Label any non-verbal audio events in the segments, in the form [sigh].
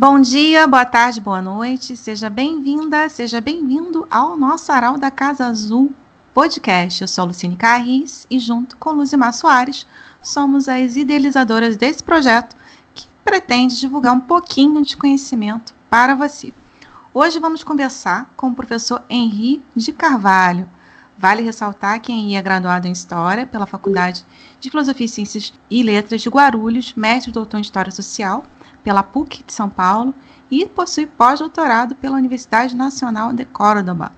Bom dia, boa tarde, boa noite. Seja bem-vinda, seja bem-vindo ao nosso Aral da Casa Azul podcast. Eu sou Luciene Carris e, junto com Luzimar Soares, somos as idealizadoras desse projeto que pretende divulgar um pouquinho de conhecimento para você. Hoje vamos conversar com o professor Henri de Carvalho. Vale ressaltar que Henri é graduado em História pela Faculdade de Filosofia, Ciências e Letras de Guarulhos, mestre doutor em História Social pela PUC de São Paulo e possui pós-doutorado pela Universidade Nacional de Córdoba.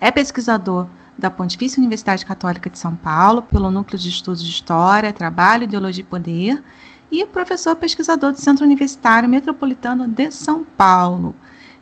É pesquisador da Pontifícia Universidade Católica de São Paulo, pelo Núcleo de Estudos de História, Trabalho, Ideologia e Poder, e professor pesquisador do Centro Universitário Metropolitano de São Paulo.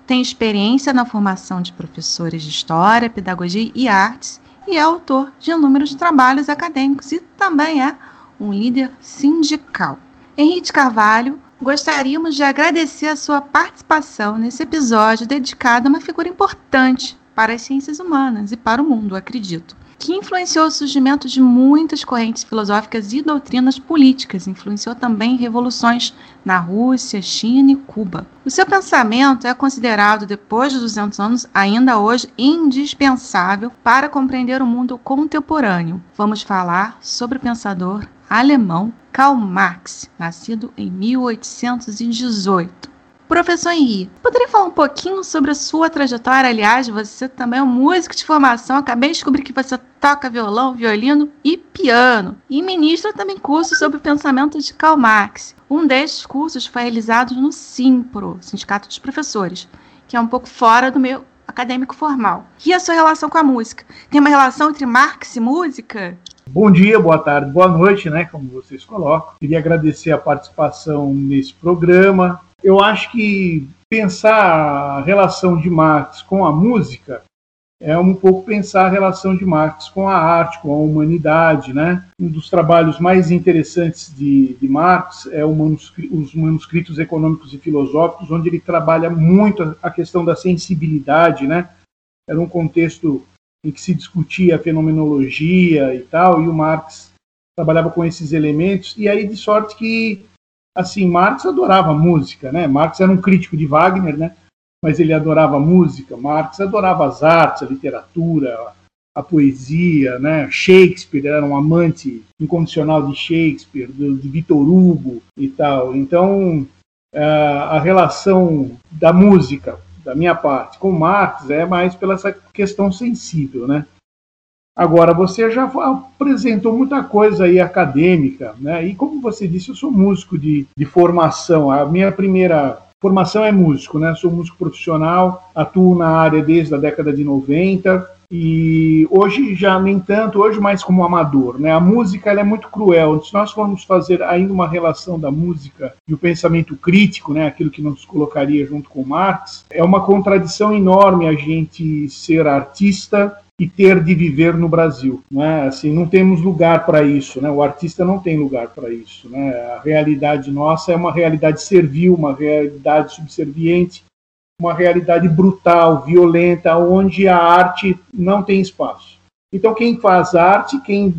Tem experiência na formação de professores de História, Pedagogia e Artes e é autor de inúmeros trabalhos acadêmicos e também é um líder sindical. Henrique Carvalho gostaríamos de agradecer a sua participação nesse episódio dedicado a uma figura importante para as ciências humanas e para o mundo, acredito, que influenciou o surgimento de muitas correntes filosóficas e doutrinas políticas, influenciou também revoluções na Rússia, China e Cuba. O seu pensamento é considerado, depois de 200 anos, ainda hoje indispensável para compreender o mundo contemporâneo. Vamos falar sobre o pensador alemão Karl Marx, nascido em 1818. Professor Henri, poderia falar um pouquinho sobre a sua trajetória? Aliás, você também é um músico de formação. Acabei de descobrir que você toca violão, violino e piano. E ministra também cursos sobre o pensamento de Karl Marx. Um desses cursos foi realizado no SIMPRO, Sindicato dos Professores, que é um pouco fora do meu acadêmico formal. E a sua relação com a música? Tem uma relação entre Marx e música? Bom dia, boa tarde, boa noite, né? Como vocês colocam. Queria agradecer a participação nesse programa. Eu acho que pensar a relação de Marx com a música é um pouco pensar a relação de Marx com a arte, com a humanidade, né? Um dos trabalhos mais interessantes de, de Marx é manuscri os manuscritos econômicos e filosóficos, onde ele trabalha muito a questão da sensibilidade, né? Era um contexto em que se discutia a fenomenologia e tal, e o Marx trabalhava com esses elementos, e aí de sorte que, assim, Marx adorava música, né? Marx era um crítico de Wagner, né? Mas ele adorava música, Marx adorava as artes, a literatura, a poesia, né? Shakespeare era um amante incondicional de Shakespeare, de, Victor Hugo e tal. Então, a relação da música da minha parte, com Marx é mais pela essa questão sensível, né? Agora, você já apresentou muita coisa aí acadêmica, né? E como você disse, eu sou músico de, de formação. A minha primeira formação é músico, né? Sou músico profissional, atuo na área desde a década de 90 e hoje já nem tanto, hoje mais como amador, né? A música é muito cruel. Se nós formos fazer ainda uma relação da música e o pensamento crítico, né, aquilo que nos colocaria junto com Marx, é uma contradição enorme a gente ser artista e ter de viver no Brasil, né? Assim, não temos lugar para isso, né? O artista não tem lugar para isso, né? A realidade nossa é uma realidade servil, uma realidade subserviente uma realidade brutal, violenta, onde a arte não tem espaço. Então, quem faz arte, quem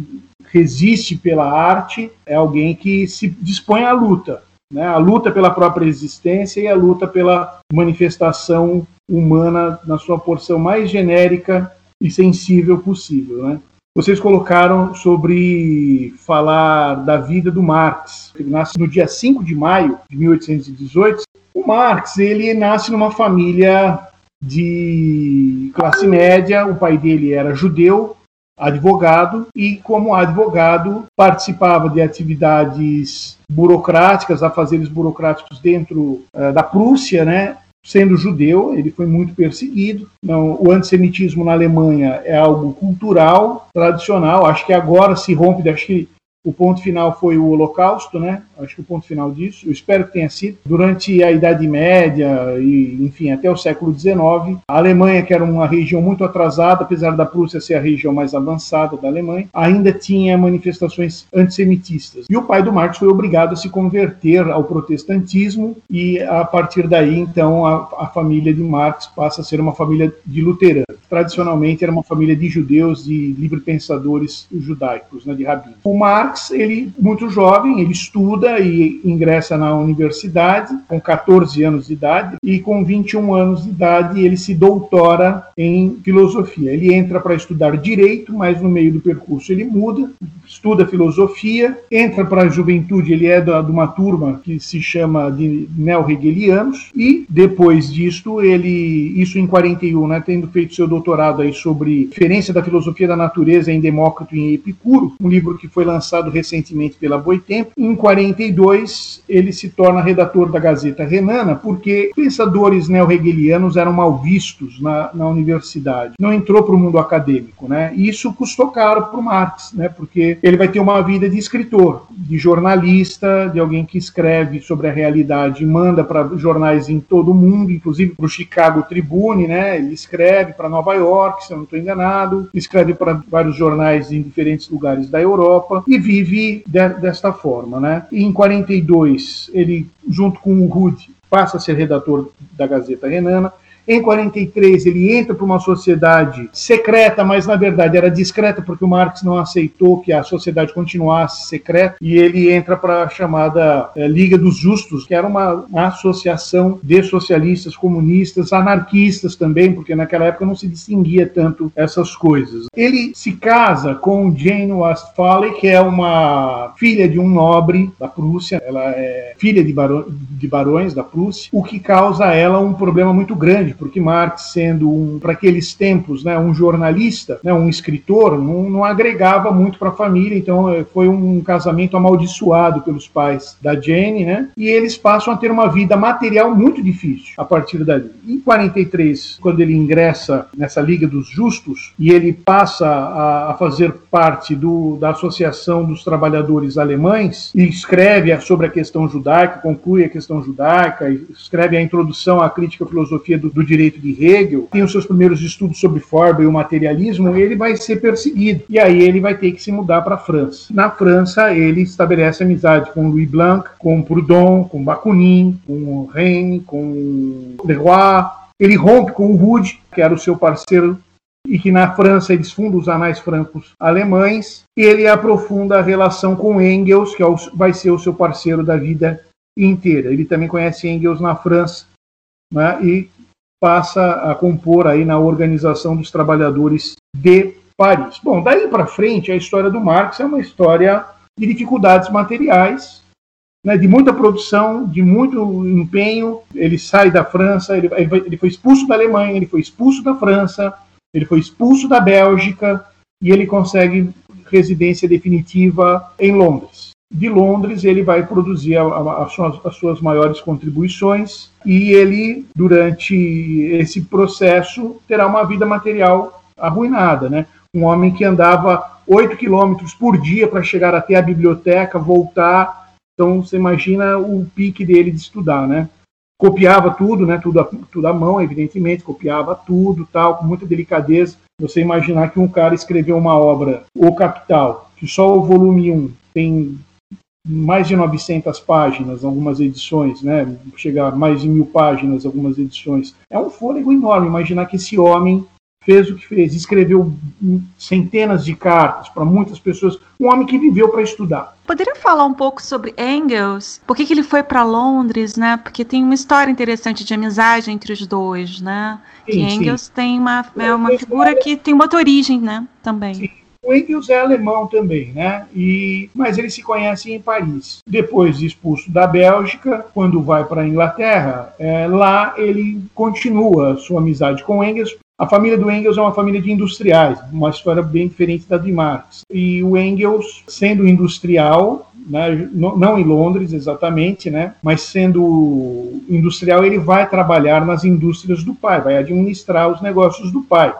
resiste pela arte, é alguém que se dispõe à luta, né? a luta pela própria existência e a luta pela manifestação humana na sua porção mais genérica e sensível possível. Né? Vocês colocaram sobre falar da vida do Marx. Ele nasce no dia 5 de maio de 1818 o Marx, ele nasce numa família de classe média, o pai dele era judeu, advogado, e como advogado participava de atividades burocráticas, afazeres burocráticos dentro uh, da Prússia, né? Sendo judeu, ele foi muito perseguido. Não, o antissemitismo na Alemanha é algo cultural, tradicional. Acho que agora se rompe, acho que o ponto final foi o Holocausto, né? Acho que o ponto final disso, eu espero que tenha sido. Durante a Idade Média e, enfim, até o século XIX, a Alemanha, que era uma região muito atrasada, apesar da Prússia ser a região mais avançada da Alemanha, ainda tinha manifestações antissemitistas. E o pai do Marx foi obrigado a se converter ao protestantismo e, a partir daí, então, a, a família de Marx passa a ser uma família de luteranos. Tradicionalmente, era uma família de judeus, de livre-pensadores judaicos, né, de rabinos. O Marx Marx, ele muito jovem, ele estuda e ingressa na universidade com 14 anos de idade e com 21 anos de idade ele se doutora em filosofia. Ele entra para estudar direito, mas no meio do percurso ele muda, estuda filosofia, entra para a juventude, ele é da, de uma turma que se chama de neo-hegelianos e depois disto ele, isso em 41, né, tendo feito seu doutorado aí sobre diferença da filosofia da natureza em Demócrito e em Epicuro, um livro que foi lançado recentemente pela Boitempo. Em 42, ele se torna redator da Gazeta Renana, porque pensadores neo-hegelianos eram mal vistos na, na universidade. Não entrou para o mundo acadêmico, né? E isso custou caro para o Marx, né? Porque ele vai ter uma vida de escritor, de jornalista, de alguém que escreve sobre a realidade e manda para jornais em todo o mundo, inclusive para o Chicago Tribune, né? Ele escreve para Nova York, se eu não estou enganado, escreve para vários jornais em diferentes lugares da Europa e vive de, desta forma, né? Em 42 ele, junto com o Rude, passa a ser redator da Gazeta Renana em 43, ele entra para uma sociedade secreta, mas na verdade era discreta, porque o Marx não aceitou que a sociedade continuasse secreta, e ele entra para a chamada é, Liga dos Justos, que era uma, uma associação de socialistas, comunistas, anarquistas também, porque naquela época não se distinguia tanto essas coisas. Ele se casa com Jane Westphal, que é uma filha de um nobre da Prússia, ela é filha de, de barões da Prússia, o que causa a ela um problema muito grande, porque Marx, sendo um, para aqueles tempos, né, um jornalista, né, um escritor, não, não agregava muito para a família, então eh, foi um casamento amaldiçoado pelos pais da Jane, né, e eles passam a ter uma vida material muito difícil a partir dali. Em 43, quando ele ingressa nessa Liga dos Justos e ele passa a, a fazer parte do, da Associação dos Trabalhadores Alemães e escreve sobre a questão judaica, conclui a questão judaica, escreve a introdução à crítica à filosofia do, do direito de Hegel, tem os seus primeiros estudos sobre Forber e o materialismo, ele vai ser perseguido. E aí ele vai ter que se mudar para a França. Na França, ele estabelece amizade com Louis Blanc, com Proudhon, com Bakunin, com Rennes, com Leroy. Ele rompe com o Rude, que era o seu parceiro e que na França eles fundam os anais francos alemães. Ele aprofunda a relação com Engels, que é vai ser o seu parceiro da vida inteira. Ele também conhece Engels na França né, e passa a compor aí na Organização dos Trabalhadores de Paris. Bom, daí para frente, a história do Marx é uma história de dificuldades materiais, né, de muita produção, de muito empenho. Ele sai da França, ele, ele foi expulso da Alemanha, ele foi expulso da França, ele foi expulso da Bélgica e ele consegue residência definitiva em Londres de Londres, ele vai produzir a, a, suas, as suas maiores contribuições e ele, durante esse processo, terá uma vida material arruinada. Né? Um homem que andava 8 quilômetros por dia para chegar até a biblioteca, voltar. Então, você imagina o pique dele de estudar, né? Copiava tudo, né? Tudo, tudo à mão, evidentemente, copiava tudo, tal, com muita delicadeza. Você imaginar que um cara escreveu uma obra, O Capital, que só o volume 1 tem mais de 900 páginas, algumas edições, né? Chega a mais de mil páginas, algumas edições. É um fôlego enorme imaginar que esse homem fez o que fez, escreveu centenas de cartas para muitas pessoas, um homem que viveu para estudar. Poderia falar um pouco sobre Engels? Por que, que ele foi para Londres, né? Porque tem uma história interessante de amizade entre os dois, né? Sim, que Engels sim. tem uma, é uma figura que tem uma outra origem, né? Também. Sim. O Engels é alemão também, né? E, mas eles se conhecem em Paris. Depois de expulso da Bélgica, quando vai para a Inglaterra, é, lá ele continua sua amizade com Engels. A família do Engels é uma família de industriais, uma história bem diferente da de Marx. E o Engels, sendo industrial, né, não em Londres exatamente, né, mas sendo industrial, ele vai trabalhar nas indústrias do pai, vai administrar os negócios do pai.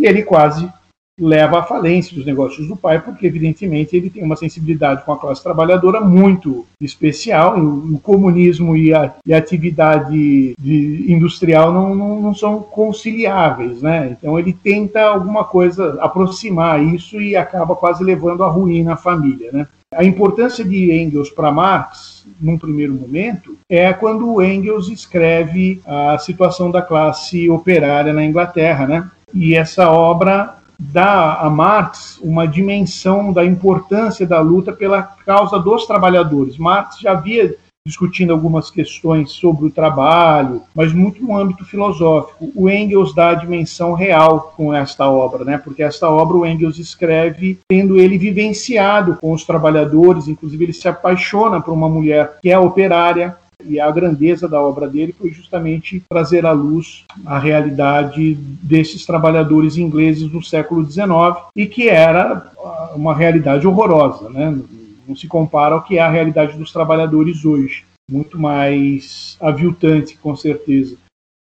E ele quase leva à falência dos negócios do pai, porque evidentemente ele tem uma sensibilidade com a classe trabalhadora muito especial. O, comunismo e a, e a atividade de, industrial não, não, não, são conciliáveis, né? Então ele tenta alguma coisa aproximar isso e acaba quase levando à ruína a família, né? A importância de Engels para Marx, num primeiro momento, é quando Engels escreve a situação da classe operária na Inglaterra, né? E essa obra dá a Marx uma dimensão da importância da luta pela causa dos trabalhadores. Marx já havia discutindo algumas questões sobre o trabalho, mas muito no âmbito filosófico. O Engels dá a dimensão real com esta obra, né? porque esta obra o Engels escreve tendo ele vivenciado com os trabalhadores, inclusive ele se apaixona por uma mulher que é operária, e a grandeza da obra dele foi justamente trazer à luz a realidade desses trabalhadores ingleses do século XIX e que era uma realidade horrorosa, né? Não se compara ao que é a realidade dos trabalhadores hoje. Muito mais aviltante, com certeza.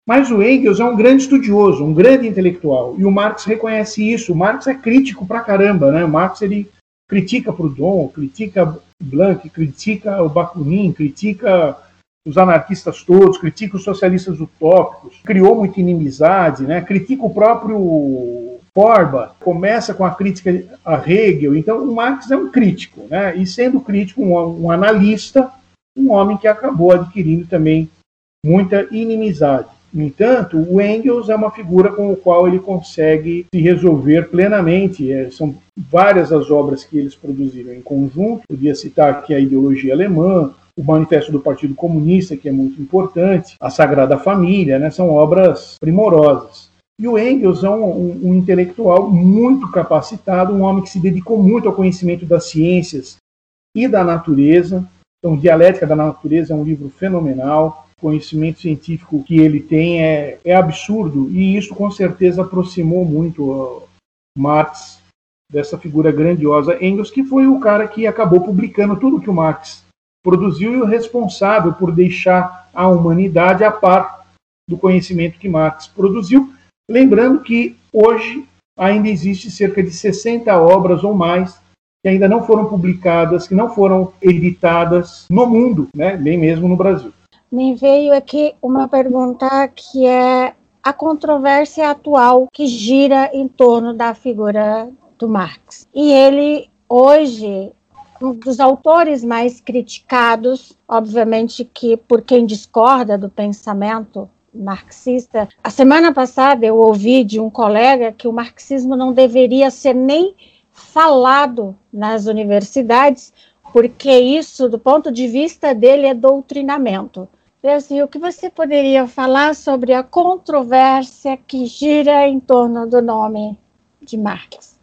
Mas o Engels é um grande estudioso, um grande intelectual, e o Marx reconhece isso. O Marx é crítico pra caramba, né? O Marx ele critica Proudhon, critica Blanc, critica o Bakunin, critica os anarquistas todos, critica os socialistas utópicos, criou muita inimizade, né? critica o próprio Forba começa com a crítica a Hegel, então o Marx é um crítico, né? e sendo crítico, um, um analista, um homem que acabou adquirindo também muita inimizade. No entanto, o Engels é uma figura com a qual ele consegue se resolver plenamente. É, são várias as obras que eles produziram em conjunto. Podia citar aqui a ideologia alemã, o Manifesto do Partido Comunista, que é muito importante, a Sagrada Família, né? são obras primorosas. E o Engels é um, um, um, intelectual muito capacitado, um homem que se dedicou muito ao conhecimento das ciências e da natureza. Então, Dialética da Natureza é um livro fenomenal. O conhecimento científico que ele tem é, é absurdo, e isso com certeza aproximou muito Marx dessa figura grandiosa. Engels, que foi o cara que acabou publicando tudo que o Marx produziu e o responsável por deixar a humanidade a par do conhecimento que Marx produziu Lembrando que hoje ainda existe cerca de 60 obras ou mais que ainda não foram publicadas, que não foram editadas no mundo, né, nem mesmo no Brasil. Me veio aqui uma pergunta que é a controvérsia atual que gira em torno da figura do Marx. E ele, hoje, um dos autores mais criticados, obviamente que por quem discorda do pensamento marxista. A semana passada eu ouvi de um colega que o marxismo não deveria ser nem falado nas universidades, porque isso, do ponto de vista dele, é doutrinamento. Assim, o que você poderia falar sobre a controvérsia que gira em torno do nome de Marx?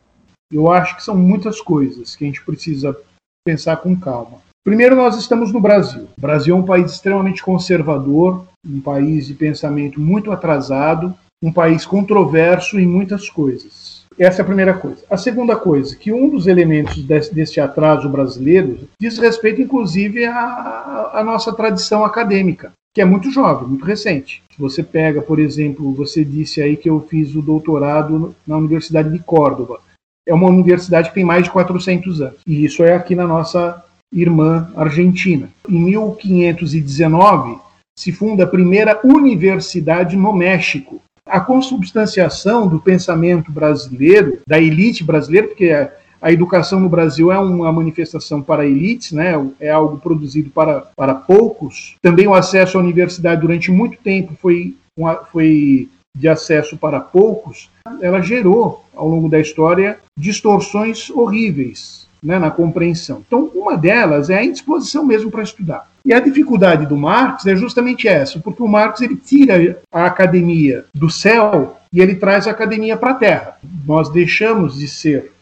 Eu acho que são muitas coisas que a gente precisa pensar com calma. Primeiro, nós estamos no Brasil. O Brasil é um país extremamente conservador, um país de pensamento muito atrasado, um país controverso em muitas coisas. Essa é a primeira coisa. A segunda coisa, que um dos elementos desse, desse atraso brasileiro diz respeito, inclusive, à, nossa tradição acadêmica, que é muito jovem, muito recente. Você pega, por exemplo, você disse aí que eu fiz o doutorado na Universidade de Córdoba. É uma universidade que tem mais de 400 anos. E isso é aqui na nossa irmã argentina. Em 1519 se funda a primeira universidade no México. A consubstanciação do pensamento brasileiro, da elite brasileira, porque a educação no Brasil é uma manifestação para elites, né? é algo produzido para, para poucos. Também o acesso à universidade durante muito tempo foi, foi de acesso para poucos. Ela gerou, ao longo da história, distorções horríveis né, na compreensão. Então, uma delas é a indisposição mesmo para estudar. E a dificuldade do Marx é justamente essa, porque o Marx ele tira a academia do céu e ele traz a academia para a terra. Nós deixamos de ser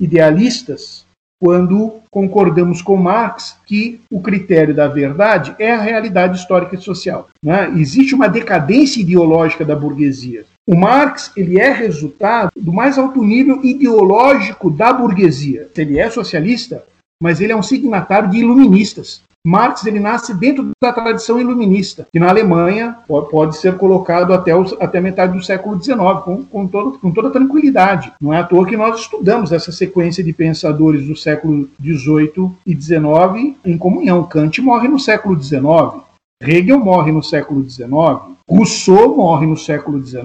idealistas quando concordamos com Marx que o critério da verdade é a realidade histórica e social. Né? Existe uma decadência ideológica da burguesia. O Marx ele é resultado do mais alto nível ideológico da burguesia. Ele é socialista, mas ele é um signatário de iluministas. Marx ele nasce dentro da tradição iluminista, que na Alemanha pode ser colocado até, os, até metade do século XIX, com, com, todo, com toda tranquilidade. Não é à toa que nós estudamos essa sequência de pensadores do século XVIII e XIX em comunhão. Kant morre no século XIX, Hegel morre no século XIX, Rousseau morre no século XIX,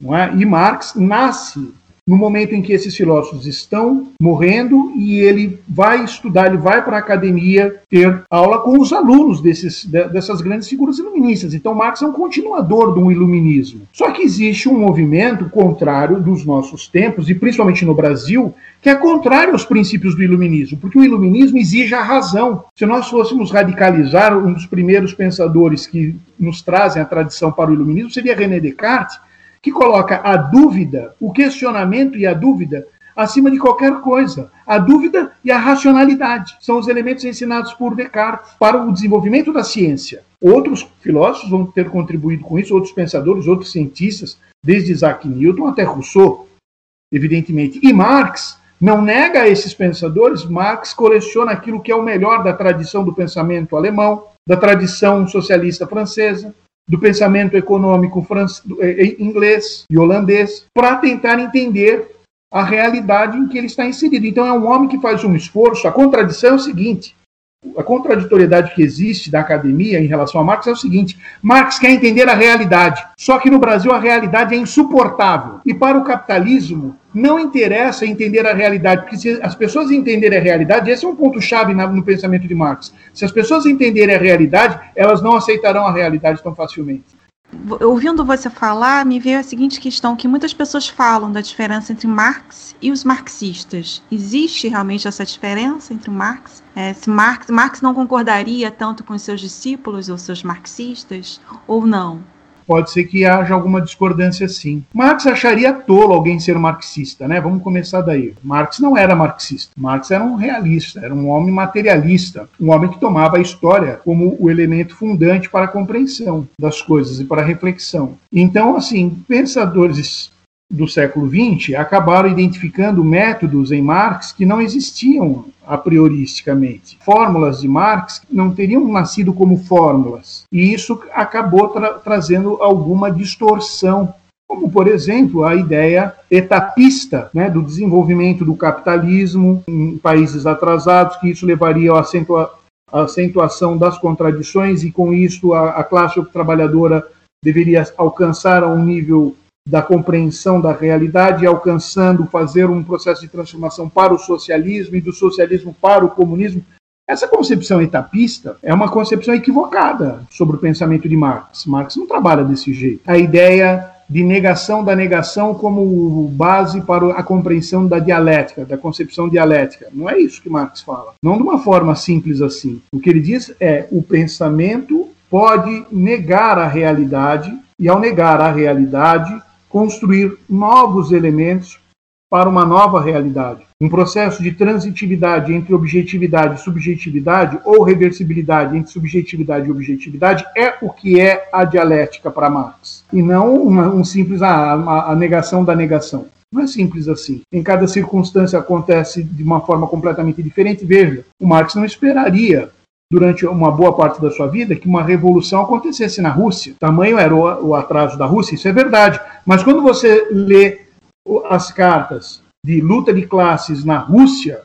não é? e Marx nasce no momento em que esses filósofos estão morrendo e ele vai estudar, ele vai para a academia ter aula com os alunos desses, dessas grandes figuras iluministas. Então, Marx é um continuador do iluminismo. Só que existe um movimento contrário dos nossos tempos, e principalmente no Brasil, que é contrário aos princípios do iluminismo, porque o iluminismo exige a razão. Se nós fôssemos radicalizar, um dos primeiros pensadores que nos trazem a tradição para o iluminismo seria René Descartes, que coloca a dúvida, o questionamento e a dúvida acima de qualquer coisa. A dúvida e a racionalidade são os elementos ensinados por Descartes para o desenvolvimento da ciência. Outros filósofos vão ter contribuído com isso, outros pensadores, outros cientistas, desde Isaac Newton até Rousseau, evidentemente. E Marx não nega esses pensadores, Marx coleciona aquilo que é o melhor da tradição do pensamento alemão, da tradição socialista francesa, do pensamento econômico eh, eh, inglês e holandês, para tentar entender a realidade em que ele está inserido. Então, é um homem que faz um esforço. A contradição é o seguinte: a contraditoriedade que existe da academia em relação a Marx é o seguinte: Marx quer entender a realidade, só que no Brasil a realidade é insuportável. E para o capitalismo não interessa entender a realidade, porque se as pessoas entenderem a realidade, esse é um ponto-chave no pensamento de Marx. Se as pessoas entenderem a realidade, elas não aceitarão a realidade tão facilmente ouvindo você falar, me veio a seguinte questão: que muitas pessoas falam da diferença entre Marx e os marxistas. Existe realmente essa diferença entre Marx? É, se Marx, Marx não concordaria tanto com os seus discípulos ou seus marxistas, ou não? Pode ser que haja alguma discordância sim. Marx acharia tolo alguém ser marxista, né? Vamos começar daí. Marx não era marxista. Marx era um realista, era um homem materialista, um homem que tomava a história como o elemento fundante para a compreensão das coisas e para a reflexão. Então, assim, pensadores do século XX acabaram identificando métodos em Marx que não existiam a prioristicamente. Fórmulas de Marx não teriam nascido como fórmulas, e isso acabou tra trazendo alguma distorção como, por exemplo, a ideia etapista né, do desenvolvimento do capitalismo em países atrasados, que isso levaria à acentua acentuação das contradições, e com isso a, a classe trabalhadora deveria alcançar um nível da compreensão da realidade, alcançando fazer um processo de transformação para o socialismo e do socialismo para o comunismo. Essa concepção etapista é uma concepção equivocada sobre o pensamento de Marx. Marx não trabalha desse jeito. A ideia de negação da negação como base para a compreensão da dialética, da concepção dialética. Não é isso que Marx fala. Não de uma forma simples assim. O que ele diz é o pensamento pode negar a realidade e ao negar a realidade construir novos elementos para uma nova realidade. Um processo de transitividade entre objetividade e subjetividade, ou reversibilidade entre subjetividade e objetividade, é o que é a dialética para Marx, e não uma, um simples a, a, a negação da negação. Não é simples assim. Em cada circunstância acontece de uma forma completamente diferente. Veja, o Marx não esperaria durante uma boa parte da sua vida que uma revolução acontecesse na Rússia. Tamanho era o, atraso da Rússia, isso é verdade. Mas quando você lê as cartas de luta de classes na Rússia,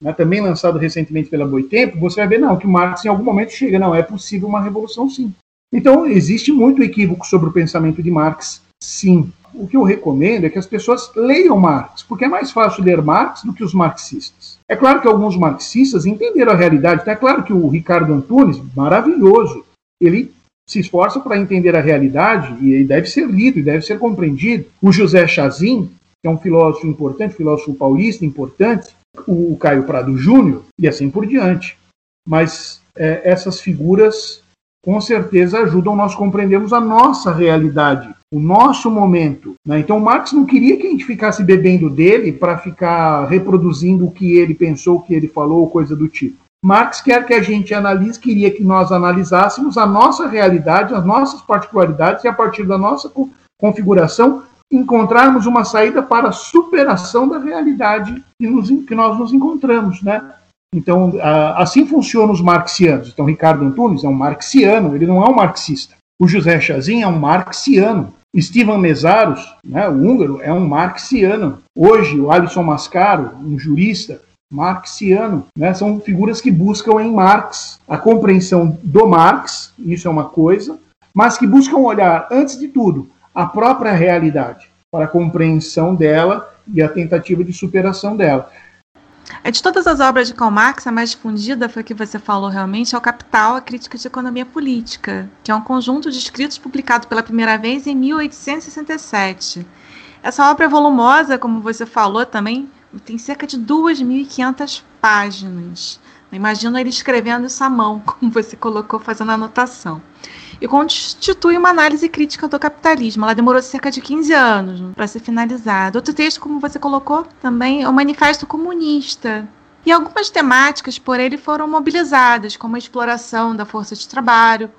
né, também lançado recentemente pela Boitempo, você vai ver não que Marx em algum momento chega, não é possível uma revolução, sim. Então existe muito equívoco sobre o pensamento de Marx, sim. O que eu recomendo é que as pessoas leiam Marx, porque é mais fácil ler Marx do que os marxistas. É claro que alguns marxistas entenderam a realidade. Então é claro que o Ricardo Antunes, maravilhoso, ele se esforça para entender a realidade e ele deve ser lido e deve ser compreendido. O José Chazin, que é um filósofo importante, filósofo paulista importante, o Caio Prado Júnior e assim por diante. Mas é, essas figuras com certeza ajudam nós compreendermos a nossa realidade, o nosso momento. Né? Então, Marx não queria que a gente ficasse bebendo dele para ficar reproduzindo o que ele pensou, o que ele falou, coisa do tipo. Marx quer que a gente analise, queria que nós analisássemos a nossa realidade, as nossas particularidades e a partir da nossa configuração encontrarmos uma saída para a superação da realidade que, nos, que nós nos encontramos, né? Então, assim funcionam os marxianos. Então, Ricardo Antunes é um marxiano, ele não é um marxista. O José Chazin é um marxiano. Steven Mesaros, né, o húngaro, é um marxiano. Hoje, o Alisson Mascaro, um jurista, marxiano. Né, são figuras que buscam em Marx a compreensão do Marx, isso é uma coisa, mas que buscam olhar, antes de tudo, a própria realidade. para a compreensão dela e a tentativa de superação dela. É de todas as obras de Karl Marx, a mais difundida foi a que você falou realmente, é o Capital, a Crítica de Economia Política, que é um conjunto de escritos publicado pela primeira vez em 1867. Essa obra é volumosa, como você falou também, tem cerca de 2.500 páginas. Imagino ele escrevendo isso à mão, [laughs] como você colocou, fazendo a anotação e constitui uma análise crítica do capitalismo. Ela demorou cerca de 15 anos para ser finalizada. Outro texto, como você colocou, também é o Manifesto Comunista. E algumas temáticas por ele foram mobilizadas, como a exploração da força de trabalho,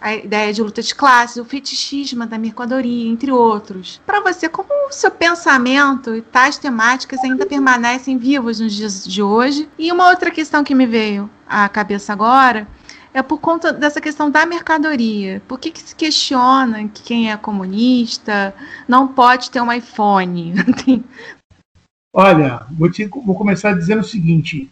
a ideia de luta de classes, o fetichismo da mercadoria, entre outros. Para você, como o seu pensamento e tais temáticas ainda permanecem vivos nos dias de hoje? E uma outra questão que me veio à cabeça agora é por conta dessa questão da mercadoria. Por que, que se questiona que quem é comunista não pode ter um iPhone? [laughs] Olha, vou, te, vou começar dizendo o seguinte: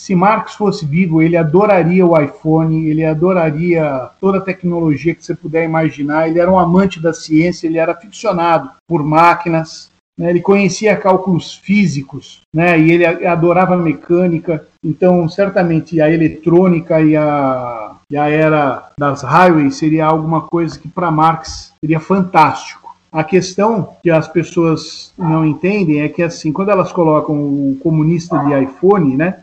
se Marx fosse vivo, ele adoraria o iPhone, ele adoraria toda a tecnologia que você puder imaginar. Ele era um amante da ciência, ele era aficionado por máquinas, né? ele conhecia cálculos físicos, né? e ele adorava mecânica. Então, certamente, a eletrônica e a, e a era das highways seria alguma coisa que para Marx seria fantástico. A questão que as pessoas não entendem é que, assim, quando elas colocam o comunista de iPhone, né,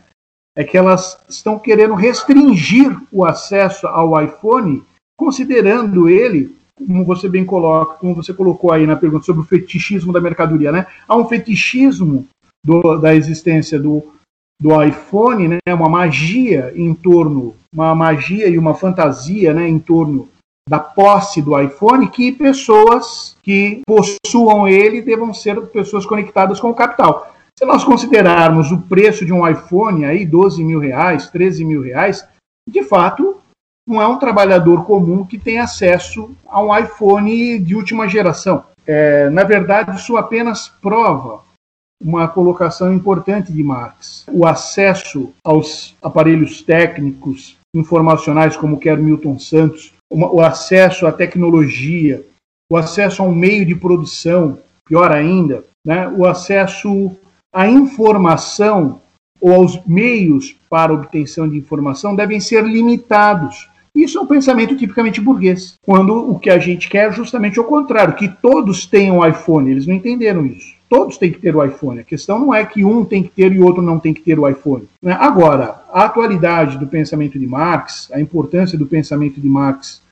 é que elas estão querendo restringir o acesso ao iPhone, considerando ele como você bem coloca, como você colocou aí na pergunta sobre o fetichismo da mercadoria, né? Há um fetichismo do, da existência do, do iPhone, né? Uma magia em torno, uma magia e uma fantasia, né? Em torno da posse do iPhone que pessoas que possuam ele devam ser pessoas conectadas com o capital. Se nós considerarmos o preço de um iPhone aí, 12 mil reais, 13 mil reais, de fato não é um trabalhador comum que tem acesso a um iPhone de última geração. É, na verdade, isso apenas prova uma colocação importante de Marx. O acesso aos aparelhos técnicos, informacionais, como quer Milton Santos, o acesso à tecnologia, o acesso a um meio de produção, pior ainda, né, o acesso à informação ou aos meios para obtenção de informação devem ser limitados. Isso é um pensamento tipicamente burguês, quando o que a gente quer é justamente o contrário, que todos tenham iPhone. Eles não entenderam isso. Todos têm que ter o iPhone. A questão não é que um tem que ter e o outro não tem que ter o iPhone. Né? Agora, a atualidade do pensamento de Marx, a importância do pensamento de Marx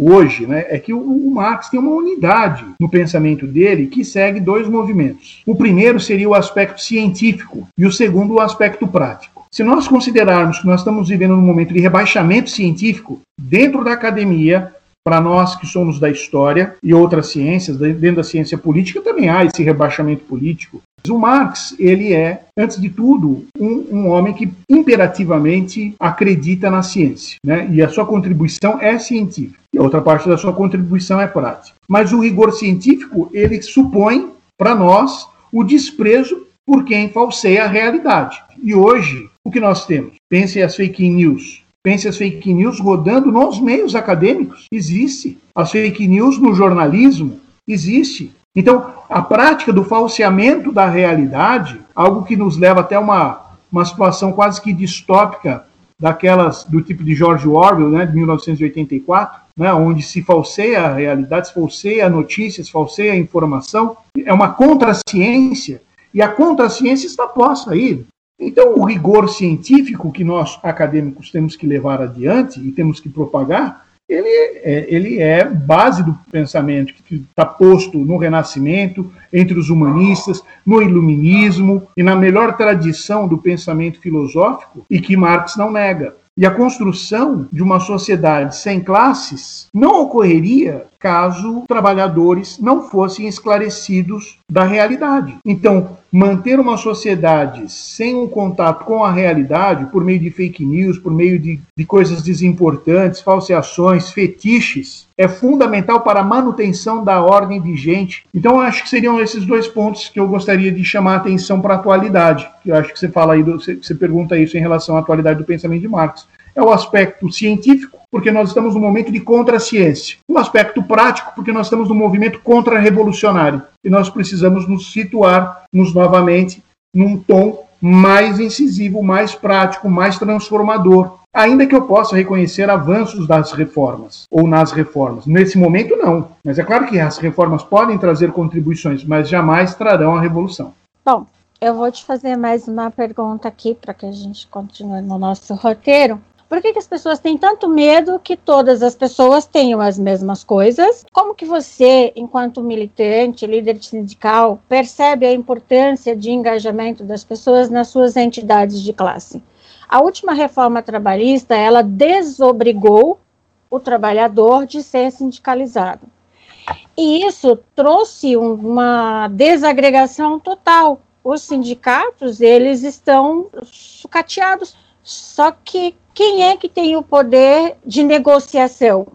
hoje, né, é que o, o, Marx tem uma unidade no pensamento dele que segue dois movimentos. O primeiro seria o aspecto científico e o segundo o aspecto prático. Se nós considerarmos que nós estamos vivendo um momento de rebaixamento científico dentro da academia, para nós que somos da história e outras ciências, dentro da ciência política também há esse rebaixamento político. O Marx, ele é, antes de tudo, um, um, homem que imperativamente acredita na ciência, né? E a sua contribuição é científica. E a outra parte da sua contribuição é prática. Mas o rigor científico, ele supõe para nós o desprezo por quem falseia a realidade. E hoje, o que nós temos? Pense as fake news. Pense as fake news rodando nos meios acadêmicos. Existe. As fake news no jornalismo. Existe. Então, a prática do falseamento da realidade, algo que nos leva até uma, uma situação quase que distópica daquelas do tipo de George Orwell, né, de 1984, né, onde se falseia a realidade, se falseia notícias, falseia a informação, é uma contraciência e a contraciência está posta aí. Então, o rigor científico que nós acadêmicos temos que levar adiante e temos que propagar, ele é, ele é base do pensamento que está posto no Renascimento, entre os humanistas, no Iluminismo e na melhor tradição do pensamento filosófico e que Marx não nega. E a construção de uma sociedade sem classes não ocorreria caso trabalhadores não fossem esclarecidos da realidade. Então, manter uma sociedade sem um contato com a realidade, por meio de fake news, por meio de, de coisas desimportantes, falseações, fetiches, é fundamental para a manutenção da ordem vigente. Então, acho que seriam esses dois pontos que eu gostaria de chamar a atenção para a atualidade. Eu acho que você fala aí, você pergunta isso em relação à atualidade do pensamento de Marx. É o aspecto científico, porque nós estamos no momento de contra-ciência. O aspecto prático, porque nós estamos no movimento contra-revolucionário. E nós precisamos nos situar nos novamente num tom mais incisivo, mais prático, mais transformador. Ainda que eu possa reconhecer avanços das reformas ou nas reformas. Nesse momento, não. Mas é claro que as reformas podem trazer contribuições, mas jamais trarão a revolução. Bom, eu vou te fazer mais uma pergunta aqui para que a gente continue no nosso roteiro. Por que, que, as pessoas têm tanto medo que todas as pessoas tenham as mesmas coisas? Como que você, enquanto militante, líder sindical, percebe a importância de engajamento das pessoas nas suas entidades de classe? A última reforma trabalhista, ela desobrigou o trabalhador de ser sindicalizado. E isso trouxe uma desagregação total. Os sindicatos, eles estão sucateados. Só que quem é que tem o poder de negociação?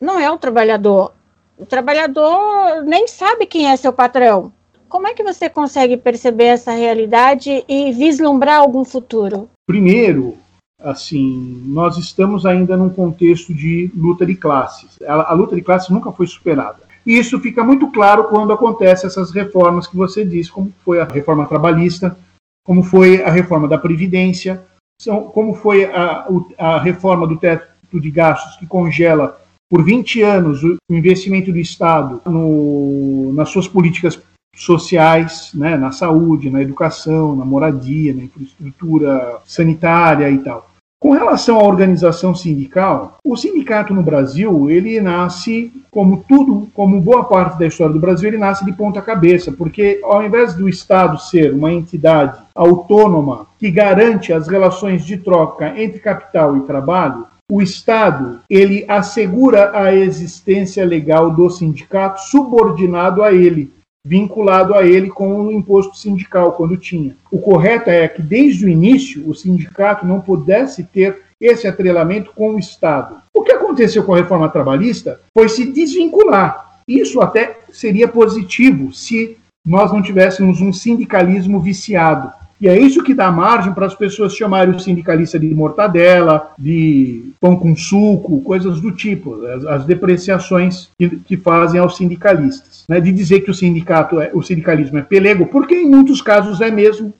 Não é o trabalhador. O trabalhador nem sabe quem é seu patrão. Como é que você consegue perceber essa realidade e vislumbrar algum futuro? Primeiro, assim, nós estamos ainda num contexto de luta de classes. A, a luta de classes nunca foi superada. E isso fica muito claro quando acontecem essas reformas que você disse, como foi a reforma trabalhista, como foi a reforma da Previdência, são, como foi a, a reforma do teto de gastos que congela por 20 anos o investimento do Estado no, nas suas políticas sociais, né, na saúde, na educação, na moradia, na infraestrutura sanitária e tal. Com relação à organização sindical, o sindicato no Brasil, ele nasce, como tudo, como boa parte da história do Brasil, ele nasce de ponta cabeça, porque ao invés do Estado ser uma entidade autônoma que garante as relações de troca entre capital e trabalho, o Estado ele assegura a existência legal do sindicato subordinado a ele, vinculado a ele com o imposto sindical, quando tinha. O correto é que, desde o início, o sindicato não pudesse ter esse atrelamento com o Estado. O que aconteceu com a reforma trabalhista foi se desvincular. Isso até seria positivo se nós não tivéssemos um sindicalismo viciado. E é isso que dá margem para as pessoas chamarem o sindicalista de mortadela, de pão com suco, coisas do tipo, as, as depreciações que, que, fazem aos sindicalistas. Né, de dizer que o sindicato é, o sindicalismo é pelego, porque em muitos casos é mesmo.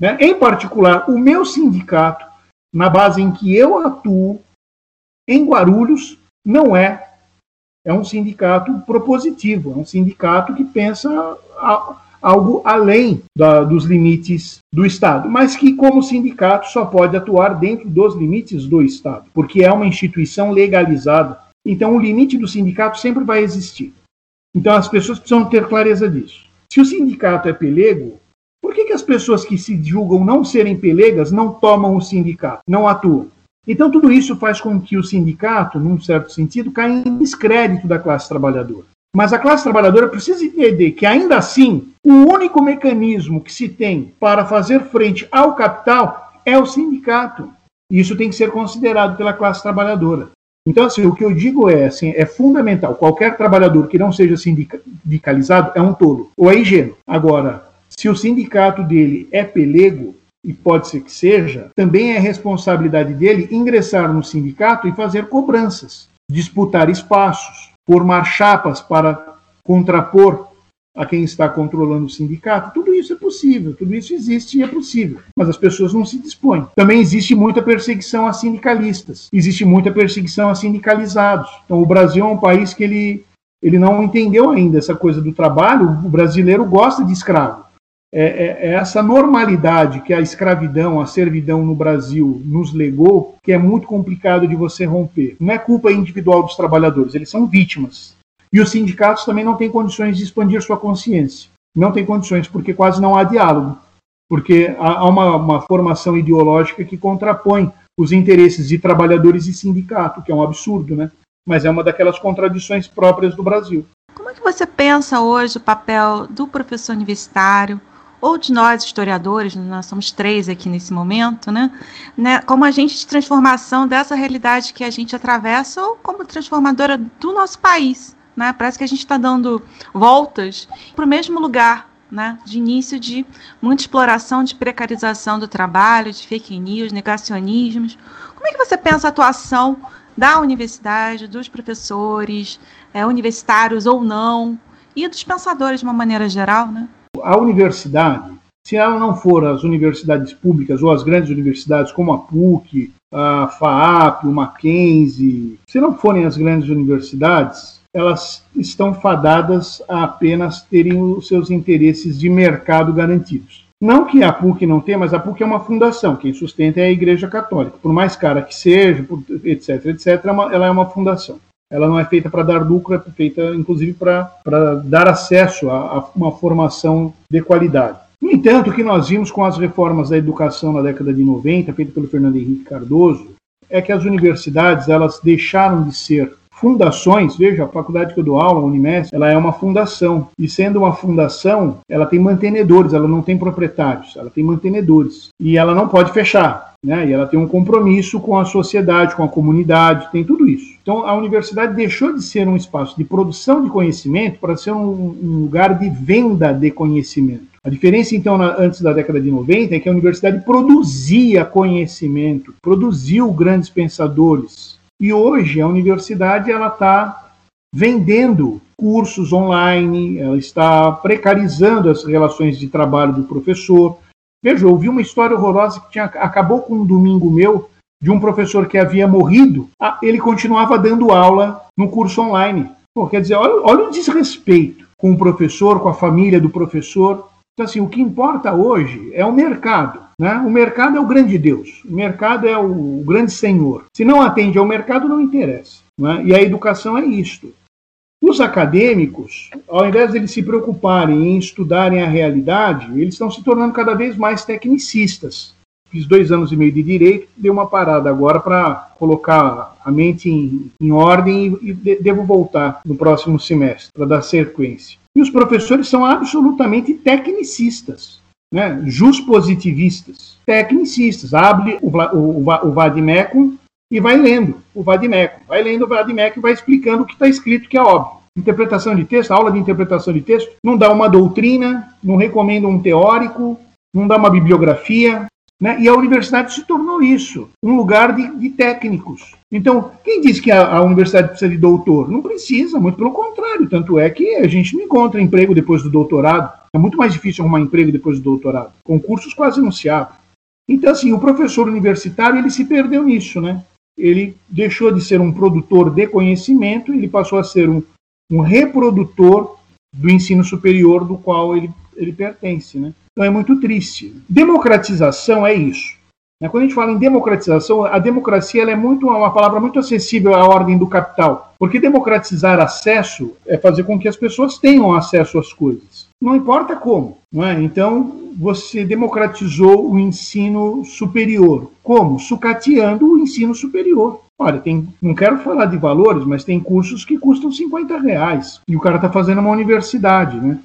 Né? Em particular, o meu sindicato, na base em que eu atuo, em Guarulhos, não é. É um sindicato propositivo, é um sindicato que pensa a, algo além da, dos limites do Estado, mas que, como sindicato, só pode atuar dentro dos limites do Estado, porque é uma instituição legalizada. Então, o limite do sindicato sempre vai existir. Então, as pessoas precisam ter clareza disso. Se o sindicato é pelego, por que, que as pessoas que se julgam não serem pelegas não tomam o sindicato, não atuam? Então, tudo isso faz com que o sindicato, num certo sentido, caia em descrédito da classe trabalhadora. Mas a classe trabalhadora precisa entender que, ainda assim, o único mecanismo que se tem para fazer frente ao capital é o sindicato. Isso tem que ser considerado pela classe trabalhadora. Então, assim, o que eu digo é, assim, é fundamental. Qualquer trabalhador que não seja sindicalizado é um tolo ou é ingênuo. Agora, se o sindicato dele é pelego, e pode ser que seja, também é responsabilidade dele ingressar no sindicato e fazer cobranças, disputar espaços, formar chapas para contrapor a quem está controlando o sindicato, tudo isso é possível, tudo isso existe e é possível, mas as pessoas não se dispõem. Também existe muita perseguição a sindicalistas, existe muita perseguição a sindicalizados. Então o Brasil é um país que ele, ele não entendeu ainda essa coisa do trabalho, o brasileiro gosta de escravo. É, é, é essa normalidade que a escravidão, a servidão no Brasil nos legou, que é muito complicado de você romper. Não é culpa individual dos trabalhadores, eles são vítimas e os sindicatos também não têm condições de expandir sua consciência. Não tem condições, porque quase não há diálogo. Porque há uma, uma formação ideológica que contrapõe os interesses de trabalhadores e sindicato, que é um absurdo, né? Mas é uma daquelas contradições próprias do Brasil. Como é que você pensa hoje o papel do professor universitário, ou de nós historiadores, nós somos três aqui nesse momento, né, né, como agente de transformação dessa realidade que a gente atravessa ou como transformadora do nosso país? Né? Parece que a gente está dando voltas para o mesmo lugar, né? de início de muita exploração, de precarização do trabalho, de fake news, negacionismos. Como Como é que você pensa a atuação da universidade, dos professores, é, universitários ou não, e dos pensadores de uma maneira geral, né? A universidade, se ela não for as universidades públicas ou as grandes universidades como a PUC, a FAAP, o Mackenzie, se não forem as grandes universidades, elas estão fadadas a apenas terem os seus interesses de mercado garantidos. Não que a PUC não tenha, mas a PUC é uma fundação, quem sustenta é a Igreja Católica. Por mais cara que seja, etc, etc, é ela é uma fundação. Ela não é feita para dar lucro, é feita inclusive para dar acesso a, a uma formação de qualidade. No entanto, o que nós vimos com as reformas da educação na década de 90, feita pelo Fernando Henrique Cardoso, é que as universidades elas deixaram de ser fundações, veja, a faculdade que eu dou aula, a Unimestre, ela é uma fundação. E sendo uma fundação, ela tem mantenedores, ela não tem proprietários, ela tem mantenedores. E ela não pode fechar. Né? E ela tem um compromisso com a sociedade, com a comunidade, tem tudo isso. Então, a universidade deixou de ser um espaço de produção de conhecimento para ser um, um lugar de venda de conhecimento. A diferença, então, na, antes da década de 90 é que a universidade produzia conhecimento, produziu grandes pensadores, e hoje a universidade ela está vendendo cursos online, ela está precarizando as relações de trabalho do professor. Veja, eu ouvi uma história horrorosa que tinha, acabou com um domingo meu de um professor que havia morrido, ele continuava dando aula no curso online. Pô, quer dizer, olha, olha o desrespeito com o professor, com a família do professor. Então, assim, o que importa hoje é o mercado. Né? O mercado é o grande Deus, o mercado é o grande Senhor. Se não atende ao mercado, não interessa. Né? E a educação é isto. Os acadêmicos, ao invés de eles se preocuparem em estudarem a realidade, eles estão se tornando cada vez mais tecnicistas. Fiz dois anos e meio de direito, dei uma parada agora para colocar a mente em, em ordem e, e devo voltar no próximo semestre para dar sequência. E os professores são absolutamente tecnicistas né, positivistas, tecnicistas. Abre o, o, o Vadimecum e vai lendo o Vadimecum. Vai lendo o Vadimecum e vai explicando o que está escrito, que é óbvio. Interpretação de texto, aula de interpretação de texto, não dá uma doutrina, não recomenda um teórico, não dá uma bibliografia, né? E a universidade se tornou isso, um lugar de, de técnicos. Então, quem diz que a, a, universidade precisa de doutor? Não precisa, muito pelo contrário. Tanto é que a gente não encontra emprego depois do doutorado. É muito mais difícil arrumar emprego depois do doutorado. Concursos quase não se abrem. Então, assim, o professor universitário ele se perdeu nisso, né? Ele deixou de ser um produtor de conhecimento, ele passou a ser um, um reprodutor do ensino superior do qual ele, ele pertence, né? Então é muito triste. Democratização é isso. Né? Quando a gente fala em democratização, a democracia é muito uma palavra muito acessível à ordem do capital, porque democratizar acesso é fazer com que as pessoas tenham acesso às coisas. Não importa como. Não é? Então, você democratizou o ensino superior. Como? Sucateando o ensino superior. Olha, tem, não quero falar de valores, mas tem cursos que custam 50 reais. E o cara está fazendo uma universidade, né?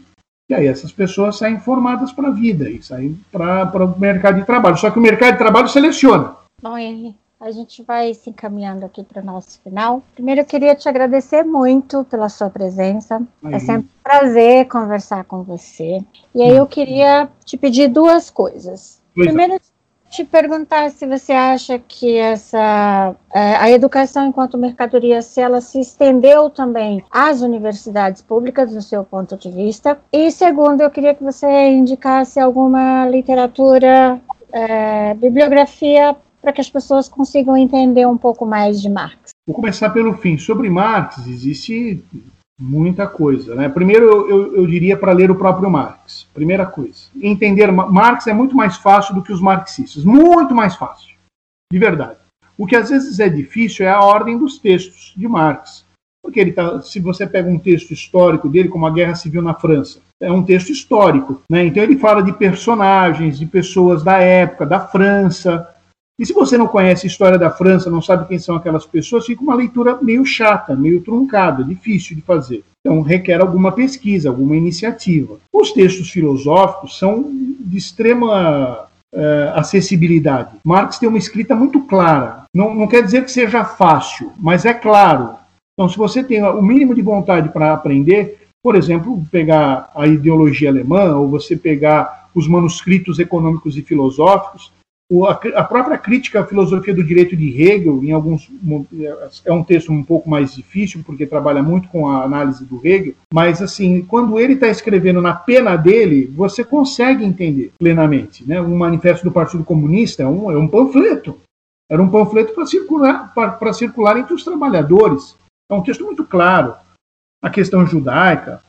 E aí essas pessoas saem formadas para a vida e saem para o mercado de trabalho. Só que o mercado de trabalho seleciona. Bom, Henrique, a gente vai se encaminhando aqui para o nosso final. Primeiro, eu queria te agradecer muito pela sua presença. Aí. É sempre um prazer conversar com você. E aí eu queria te pedir duas coisas. Pois é. Primeiro, te perguntar se você acha que essa é, a educação enquanto mercadoria se ela se estendeu também às universidades públicas do seu ponto de vista e segundo eu queria que você indicasse alguma literatura é, bibliografia para que as pessoas consigam entender um pouco mais de Marx. Vou começar pelo fim. Sobre Marx existe muita coisa. Né? Primeiro, eu, eu, eu diria para ler o próprio Marx. Primeira coisa. Entender Marx é muito mais fácil do que os marxistas. Muito mais fácil. De verdade. O que às vezes é difícil é a ordem dos textos de Marx. Porque ele tá, se você pega um texto histórico dele, como a Guerra Civil na França, é um texto histórico. Né? Então ele fala de personagens, de pessoas da época, da França, e se você não conhece a história da França, não sabe quem são aquelas pessoas, fica uma leitura meio chata, meio truncada, difícil de fazer. Então requer alguma pesquisa, alguma iniciativa. Os textos filosóficos são de extrema uh, acessibilidade. Marx tem uma escrita muito clara. Não, não quer dizer que seja fácil, mas é claro. Então, se você tem o mínimo de vontade para aprender, por exemplo, pegar a ideologia alemã, ou você pegar os manuscritos econômicos e filosóficos, a própria crítica à filosofia do direito de Hegel, em alguns é um texto um pouco mais difícil porque trabalha muito com a análise do Hegel, mas assim, quando ele está escrevendo na pena dele, você consegue entender plenamente, né? Um manifesto do Partido Comunista é um, é um panfleto, era um panfleto para circular para circular entre os trabalhadores. É um texto muito claro. A questão judaica,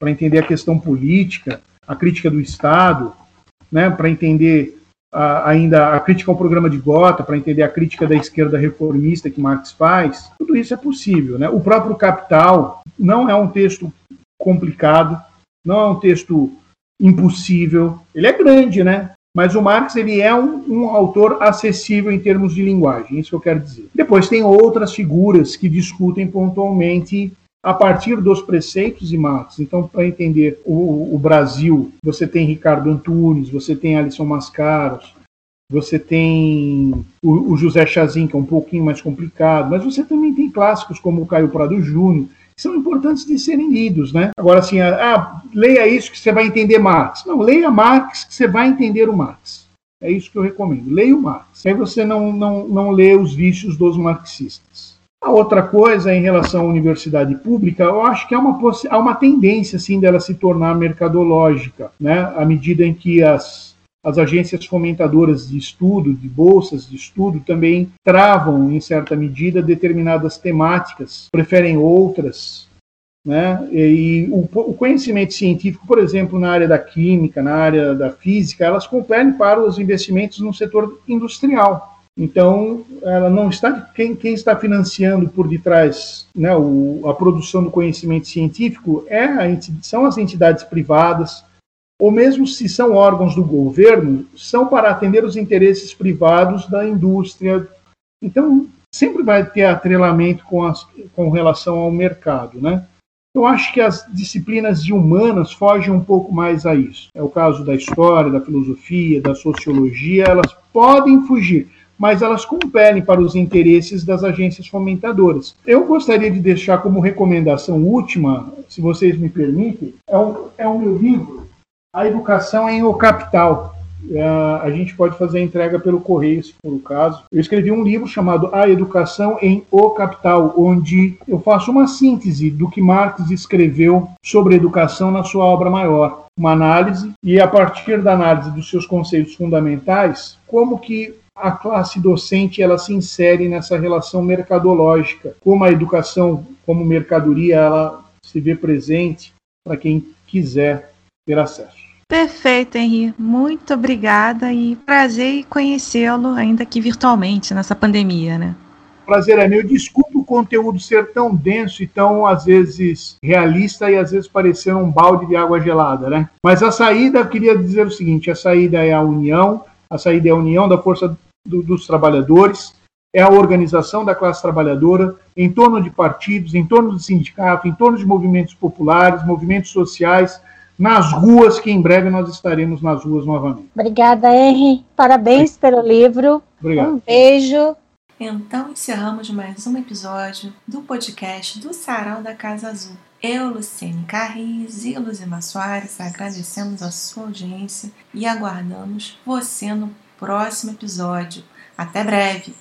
para entender a questão política, a crítica do Estado, né? Para entender ainda a crítica ao programa de Gotha, para entender a crítica da esquerda reformista que Marx faz, tudo isso é possível. Né? O próprio Capital não é um texto complicado, não é um texto impossível, ele é grande, né? Mas o Marx ele é um, um, autor acessível em termos de linguagem, isso que eu quero dizer. Depois tem outras figuras que discutem pontualmente a partir dos preceitos de Marx. Então, para entender o, o, Brasil, você tem Ricardo Antunes, você tem Alisson Mascaros, você tem o, o, José Chazin, que é um pouquinho mais complicado, mas você também tem clássicos como o Caio Prado Júnior, que são importantes de serem lidos, né? Agora, assim, ah, leia isso que você vai entender Marx. Não, leia Marx que você vai entender o Marx. É isso que eu recomendo. Leia o Marx. Aí você não, não, não lê os vícios dos marxistas. A outra coisa em relação à universidade pública, eu acho que há uma, há uma tendência assim dela se tornar mercadológica, né? À medida em que as, as agências fomentadoras de estudo, de bolsas de estudo, também travam, em certa medida, determinadas temáticas, preferem outras. Né? E o, o conhecimento científico, por exemplo, na área da química, na área da física, elas compelem para os investimentos no setor industrial. Então, ela não está quem, quem está financiando por detrás né, o, a produção do conhecimento científico é são as entidades privadas, ou mesmo se são órgãos do governo, são para atender os interesses privados da indústria. Então, sempre vai ter atrelamento com, as, com relação ao mercado, né? Eu acho que as disciplinas humanas fogem um pouco mais a isso. É o caso da história, da filosofia, da sociologia, elas podem fugir mas elas compelem para os interesses das agências fomentadoras. Eu gostaria de deixar como recomendação última, se vocês me permitem, é o, é o meu livro, A Educação em O Capital. É, a gente pode fazer a entrega pelo correio, se for o caso. Eu escrevi um livro chamado A Educação em O Capital, onde eu faço uma síntese do que Marx escreveu sobre educação na sua obra maior. Uma análise, e a partir da análise dos seus conceitos fundamentais, como que a classe docente ela se insere nessa relação mercadológica, como a educação como mercadoria ela se vê presente para quem quiser ter acesso. Perfeito, Henri. Muito obrigada e prazer conhecê-lo, ainda que virtualmente, nessa pandemia, né? Prazer é meu. Desculpa o conteúdo ser tão denso e tão, às vezes, realista e às vezes parecer um balde de água gelada, né? Mas a saída, eu queria dizer o seguinte: a saída é a união, a saída é a união da força do, dos trabalhadores, é a organização da classe trabalhadora em torno de partidos, em torno de sindicatos, em torno de movimentos populares, movimentos sociais, nas ruas, que em breve nós estaremos nas ruas novamente. Obrigada, Henry. Parabéns pelo livro. Obrigado. Um beijo. Então encerramos mais um episódio do podcast do Sarau da Casa Azul. Eu, Luciene Carris e Luzima Soares agradecemos a sua audiência e aguardamos você no próximo episódio. Até breve!